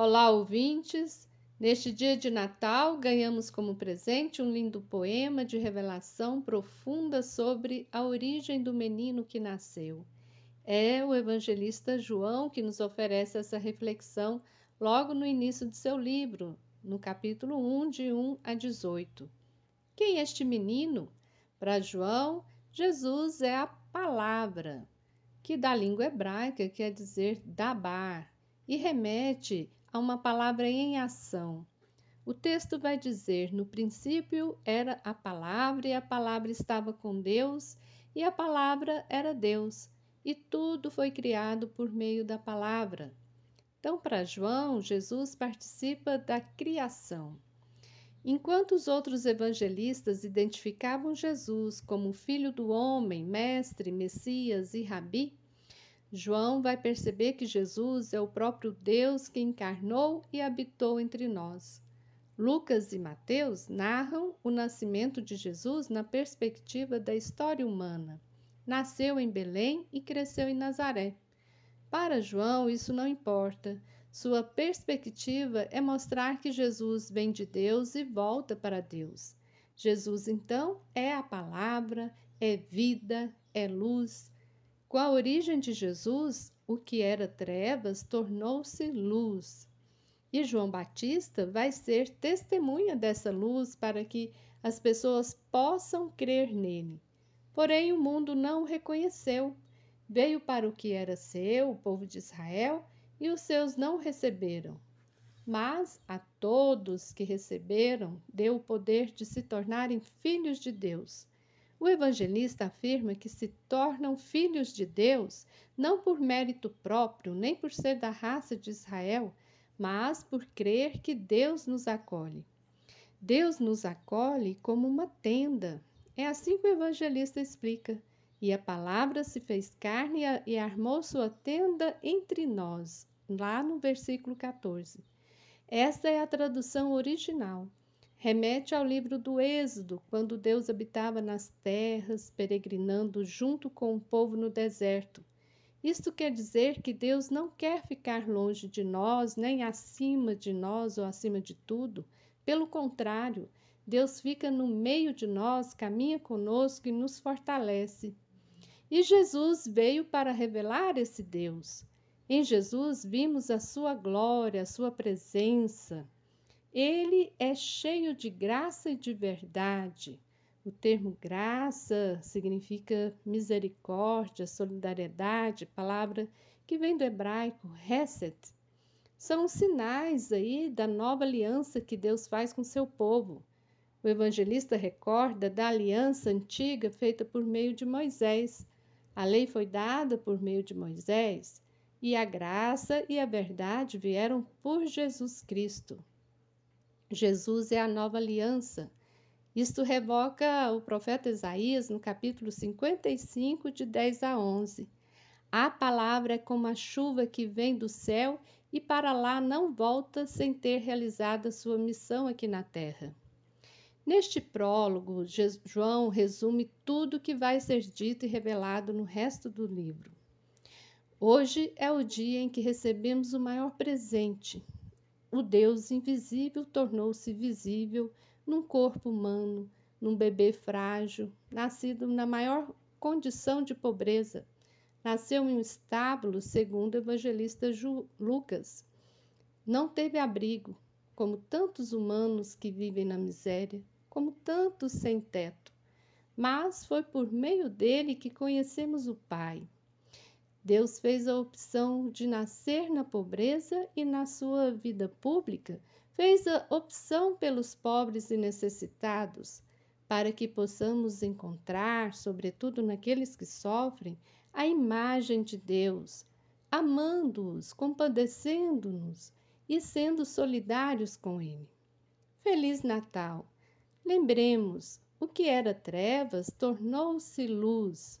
Olá, ouvintes! Neste dia de Natal, ganhamos como presente um lindo poema de revelação profunda sobre a origem do menino que nasceu. É o evangelista João que nos oferece essa reflexão logo no início de seu livro, no capítulo 1, de 1 a 18. Quem é este menino? Para João, Jesus é a palavra, que da língua hebraica quer dizer dabar, e remete a uma palavra em ação. O texto vai dizer: No princípio era a palavra, e a palavra estava com Deus, e a palavra era Deus, e tudo foi criado por meio da palavra. Então, para João, Jesus participa da criação. Enquanto os outros evangelistas identificavam Jesus como filho do homem, mestre, Messias e rabi, João vai perceber que Jesus é o próprio Deus que encarnou e habitou entre nós. Lucas e Mateus narram o nascimento de Jesus na perspectiva da história humana. Nasceu em Belém e cresceu em Nazaré. Para João, isso não importa. Sua perspectiva é mostrar que Jesus vem de Deus e volta para Deus. Jesus, então, é a palavra, é vida, é luz, com a origem de Jesus, o que era trevas tornou-se luz. E João Batista vai ser testemunha dessa luz para que as pessoas possam crer nele. Porém, o mundo não o reconheceu. Veio para o que era seu, o povo de Israel, e os seus não receberam. Mas a todos que receberam, deu o poder de se tornarem filhos de Deus o evangelista afirma que se tornam filhos de Deus não por mérito próprio, nem por ser da raça de Israel, mas por crer que Deus nos acolhe. Deus nos acolhe como uma tenda. É assim que o evangelista explica. E a palavra se fez carne e armou sua tenda entre nós, lá no versículo 14. Esta é a tradução original remete ao livro do Êxodo, quando Deus habitava nas terras, peregrinando junto com o povo no deserto. Isto quer dizer que Deus não quer ficar longe de nós, nem acima de nós ou acima de tudo. Pelo contrário, Deus fica no meio de nós, caminha conosco e nos fortalece. E Jesus veio para revelar esse Deus. Em Jesus vimos a sua glória, a sua presença. Ele é cheio de graça e de verdade. O termo graça significa misericórdia, solidariedade, palavra que vem do hebraico reset. São sinais aí da nova aliança que Deus faz com seu povo. O evangelista recorda da aliança antiga feita por meio de Moisés. A lei foi dada por meio de Moisés e a graça e a verdade vieram por Jesus Cristo. Jesus é a nova aliança. Isto revoca o profeta Isaías no capítulo 55, de 10 a 11. A palavra é como a chuva que vem do céu e para lá não volta sem ter realizado a sua missão aqui na terra. Neste prólogo, João resume tudo o que vai ser dito e revelado no resto do livro. Hoje é o dia em que recebemos o maior presente, o Deus invisível tornou-se visível num corpo humano, num bebê frágil, nascido na maior condição de pobreza. Nasceu em um estábulo, segundo o evangelista Lucas. Não teve abrigo, como tantos humanos que vivem na miséria, como tantos sem teto. Mas foi por meio dele que conhecemos o Pai. Deus fez a opção de nascer na pobreza e na sua vida pública fez a opção pelos pobres e necessitados, para que possamos encontrar, sobretudo naqueles que sofrem, a imagem de Deus, amando-os, compadecendo-nos e sendo solidários com Ele. Feliz Natal! Lembremos, o que era trevas tornou-se luz.